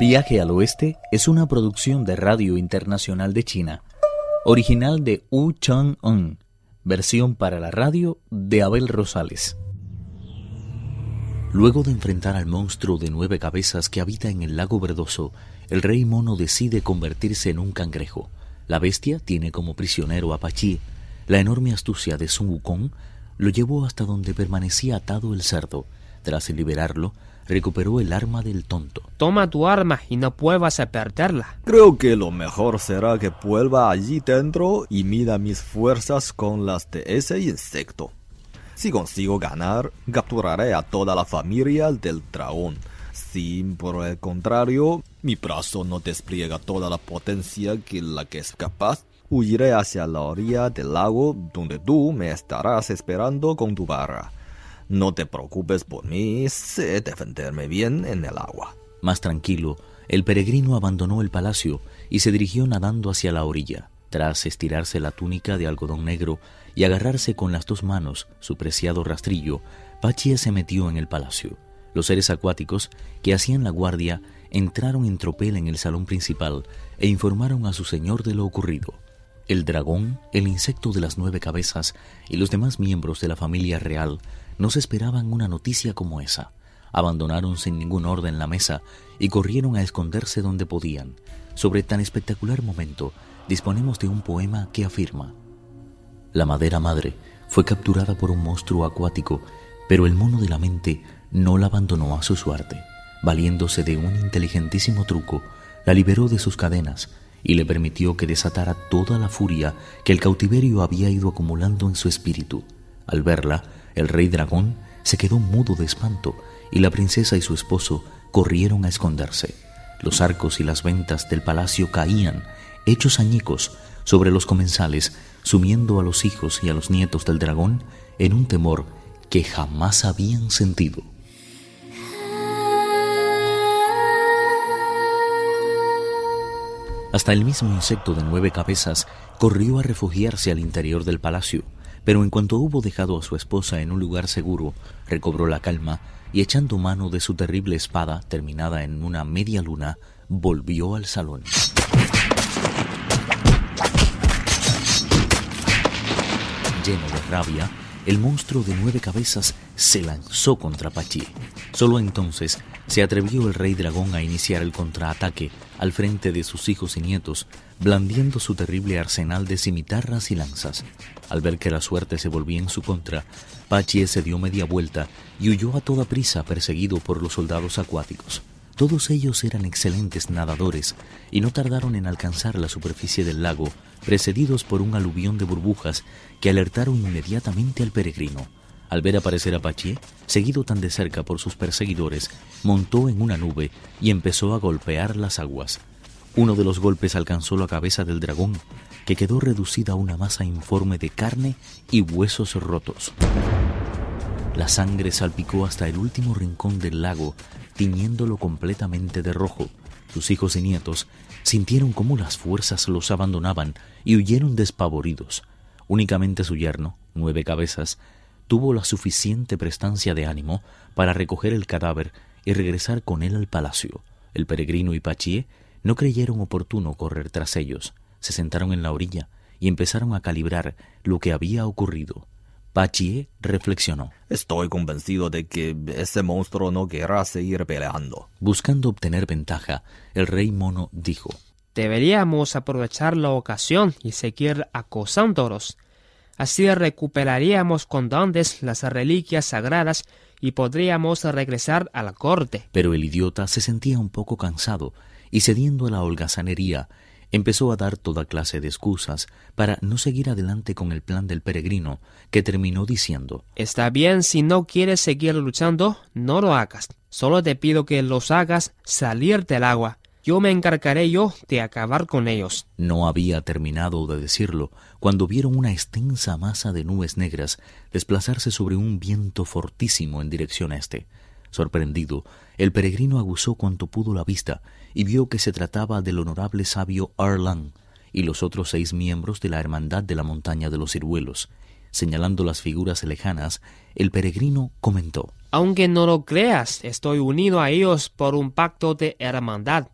Viaje al Oeste es una producción de Radio Internacional de China, original de Wu Chang-un, versión para la radio de Abel Rosales. Luego de enfrentar al monstruo de nueve cabezas que habita en el lago verdoso, el rey mono decide convertirse en un cangrejo. La bestia tiene como prisionero a Pachi. La enorme astucia de Sun Wukong lo llevó hasta donde permanecía atado el cerdo. Tras liberarlo, recuperó el arma del tonto. Toma tu arma y no vuelvas a perderla. Creo que lo mejor será que vuelva allí dentro y mida mis fuerzas con las de ese insecto. Si consigo ganar, capturaré a toda la familia del dragón. Si, por el contrario, mi brazo no despliega toda la potencia que la que es capaz, huiré hacia la orilla del lago donde tú me estarás esperando con tu barra. No te preocupes por mí, sé defenderme bien en el agua. Más tranquilo, el peregrino abandonó el palacio y se dirigió nadando hacia la orilla. Tras estirarse la túnica de algodón negro y agarrarse con las dos manos su preciado rastrillo, Pachie se metió en el palacio. Los seres acuáticos que hacían la guardia entraron en tropel en el salón principal e informaron a su señor de lo ocurrido. El dragón, el insecto de las nueve cabezas y los demás miembros de la familia real no se esperaban una noticia como esa. Abandonaron sin ningún orden la mesa y corrieron a esconderse donde podían. Sobre tan espectacular momento, disponemos de un poema que afirma, La madera madre fue capturada por un monstruo acuático, pero el mono de la mente no la abandonó a su suerte. Valiéndose de un inteligentísimo truco, la liberó de sus cadenas y le permitió que desatara toda la furia que el cautiverio había ido acumulando en su espíritu. Al verla, el rey dragón se quedó mudo de espanto y la princesa y su esposo corrieron a esconderse. Los arcos y las ventas del palacio caían hechos añicos sobre los comensales, sumiendo a los hijos y a los nietos del dragón en un temor que jamás habían sentido. Hasta el mismo insecto de nueve cabezas corrió a refugiarse al interior del palacio, pero en cuanto hubo dejado a su esposa en un lugar seguro, recobró la calma y echando mano de su terrible espada, terminada en una media luna, volvió al salón. Lleno de rabia, el monstruo de nueve cabezas se lanzó contra Pachi. Solo entonces se atrevió el rey dragón a iniciar el contraataque al frente de sus hijos y nietos, blandiendo su terrible arsenal de cimitarras y lanzas. Al ver que la suerte se volvía en su contra, Pachi se dio media vuelta y huyó a toda prisa perseguido por los soldados acuáticos. Todos ellos eran excelentes nadadores y no tardaron en alcanzar la superficie del lago, precedidos por un aluvión de burbujas que alertaron inmediatamente al peregrino. Al ver aparecer a Pachi, seguido tan de cerca por sus perseguidores, montó en una nube y empezó a golpear las aguas. Uno de los golpes alcanzó la cabeza del dragón, que quedó reducida a una masa informe de carne y huesos rotos. La sangre salpicó hasta el último rincón del lago, tiñéndolo completamente de rojo. Sus hijos y nietos sintieron cómo las fuerzas los abandonaban y huyeron despavoridos. Únicamente su yerno, nueve cabezas, tuvo la suficiente prestancia de ánimo para recoger el cadáver y regresar con él al palacio. El peregrino y Pachie no creyeron oportuno correr tras ellos, se sentaron en la orilla y empezaron a calibrar lo que había ocurrido. Pachie reflexionó. Estoy convencido de que ese monstruo no querrá seguir peleando. Buscando obtener ventaja, el rey mono dijo. Deberíamos aprovechar la ocasión y seguir acosándolos. Así recuperaríamos con dones las reliquias sagradas y podríamos regresar a la corte. Pero el idiota se sentía un poco cansado y cediendo a la holgazanería, empezó a dar toda clase de excusas para no seguir adelante con el plan del peregrino, que terminó diciendo Está bien, si no quieres seguir luchando, no lo hagas. Solo te pido que los hagas salir del agua. Yo me encargaré yo de acabar con ellos. No había terminado de decirlo cuando vieron una extensa masa de nubes negras desplazarse sobre un viento fortísimo en dirección este. Sorprendido, el peregrino aguzó cuanto pudo la vista y vio que se trataba del honorable sabio Arlan y los otros seis miembros de la Hermandad de la Montaña de los Ciruelos. Señalando las figuras lejanas, el peregrino comentó Aunque no lo creas, estoy unido a ellos por un pacto de hermandad.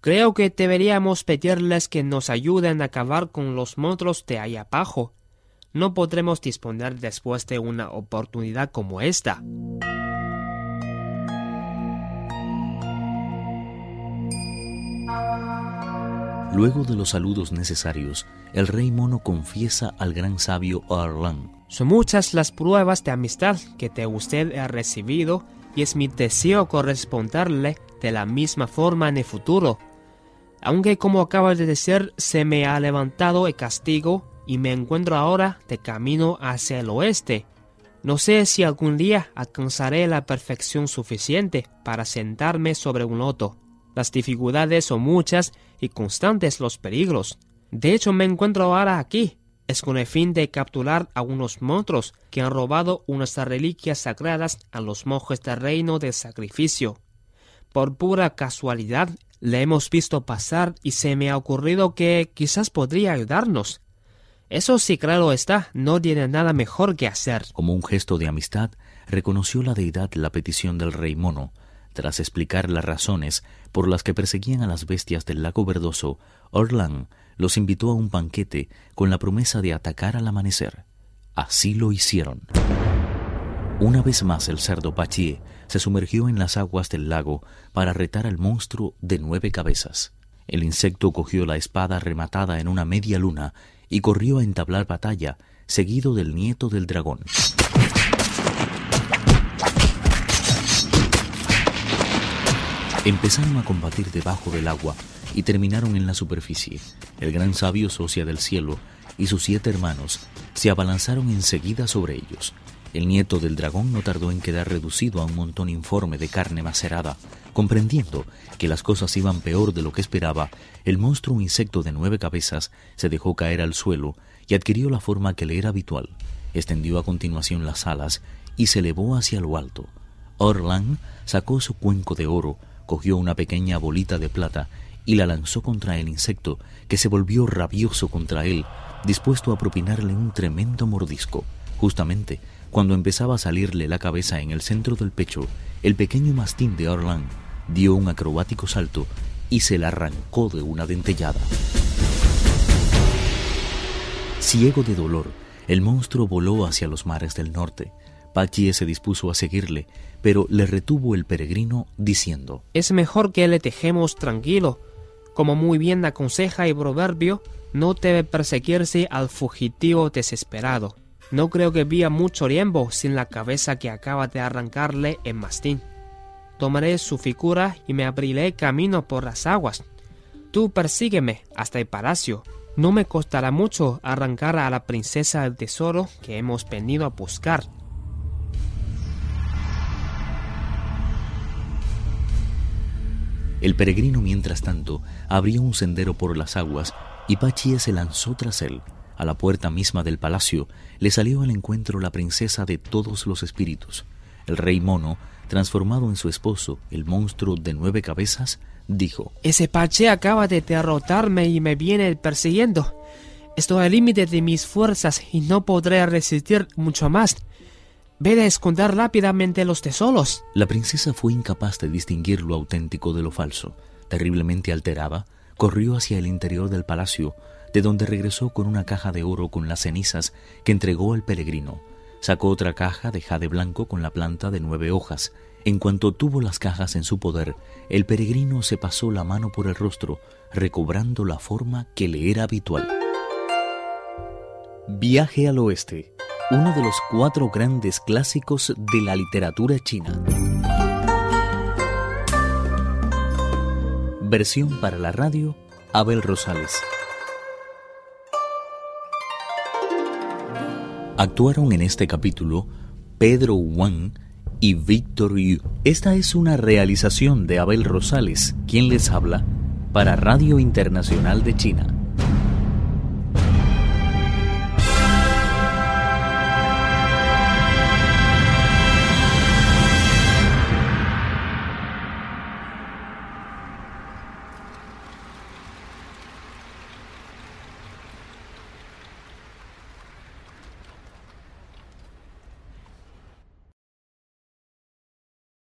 Creo que deberíamos pedirles que nos ayuden a acabar con los monstruos de ahí abajo. No podremos disponer después de una oportunidad como esta. Luego de los saludos necesarios, el rey mono confiesa al gran sabio Arlan. Son muchas las pruebas de amistad que de usted he recibido y es mi deseo corresponderle de la misma forma en el futuro. Aunque como acaba de decir, se me ha levantado el castigo y me encuentro ahora de camino hacia el oeste. No sé si algún día alcanzaré la perfección suficiente para sentarme sobre un loto. Las dificultades son muchas y constantes los peligros. De hecho, me encuentro ahora aquí. Es con el fin de capturar a unos monstruos que han robado unas reliquias sagradas a los monjes del reino del sacrificio. Por pura casualidad, le hemos visto pasar y se me ha ocurrido que quizás podría ayudarnos. Eso sí, claro está, no tiene nada mejor que hacer. Como un gesto de amistad, reconoció la deidad la petición del rey mono. Tras explicar las razones por las que perseguían a las bestias del lago verdoso, Orlan los invitó a un banquete con la promesa de atacar al amanecer. Así lo hicieron. Una vez más el cerdo Pachie se sumergió en las aguas del lago para retar al monstruo de nueve cabezas. El insecto cogió la espada rematada en una media luna y corrió a entablar batalla, seguido del nieto del dragón. Empezaron a combatir debajo del agua y terminaron en la superficie. El gran sabio socia del cielo y sus siete hermanos se abalanzaron enseguida sobre ellos. El nieto del dragón no tardó en quedar reducido a un montón informe de carne macerada. Comprendiendo que las cosas iban peor de lo que esperaba, el monstruo insecto de nueve cabezas se dejó caer al suelo y adquirió la forma que le era habitual. Extendió a continuación las alas y se elevó hacia lo alto. Orlan sacó su cuenco de oro, cogió una pequeña bolita de plata y la lanzó contra el insecto, que se volvió rabioso contra él, dispuesto a propinarle un tremendo mordisco. Justamente cuando empezaba a salirle la cabeza en el centro del pecho, el pequeño mastín de Orlan dio un acrobático salto y se la arrancó de una dentellada. Ciego de dolor, el monstruo voló hacia los mares del norte. Pachie se dispuso a seguirle, pero le retuvo el peregrino diciendo: Es mejor que le dejemos tranquilo. Como muy bien aconseja el proverbio, no debe perseguirse al fugitivo desesperado. No creo que vía mucho tiempo sin la cabeza que acaba de arrancarle el mastín. Tomaré su figura y me abriré camino por las aguas. Tú persígueme hasta el palacio. No me costará mucho arrancar a la princesa del tesoro que hemos venido a buscar. El peregrino, mientras tanto, abrió un sendero por las aguas y Pachie se lanzó tras él. A la puerta misma del palacio le salió al encuentro la princesa de todos los espíritus. El rey mono, transformado en su esposo, el monstruo de nueve cabezas, dijo Ese Pache acaba de derrotarme y me viene persiguiendo. Estoy al límite de mis fuerzas y no podré resistir mucho más. Ve a esconder rápidamente los tesoros. La princesa fue incapaz de distinguir lo auténtico de lo falso. Terriblemente alterada, corrió hacia el interior del palacio, de donde regresó con una caja de oro con las cenizas que entregó al peregrino. Sacó otra caja de jade blanco con la planta de nueve hojas. En cuanto tuvo las cajas en su poder, el peregrino se pasó la mano por el rostro, recobrando la forma que le era habitual. Viaje al oeste, uno de los cuatro grandes clásicos de la literatura china. Versión para la radio, Abel Rosales. Actuaron en este capítulo Pedro Wang y Víctor Yu. Esta es una realización de Abel Rosales, quien les habla, para Radio Internacional de China.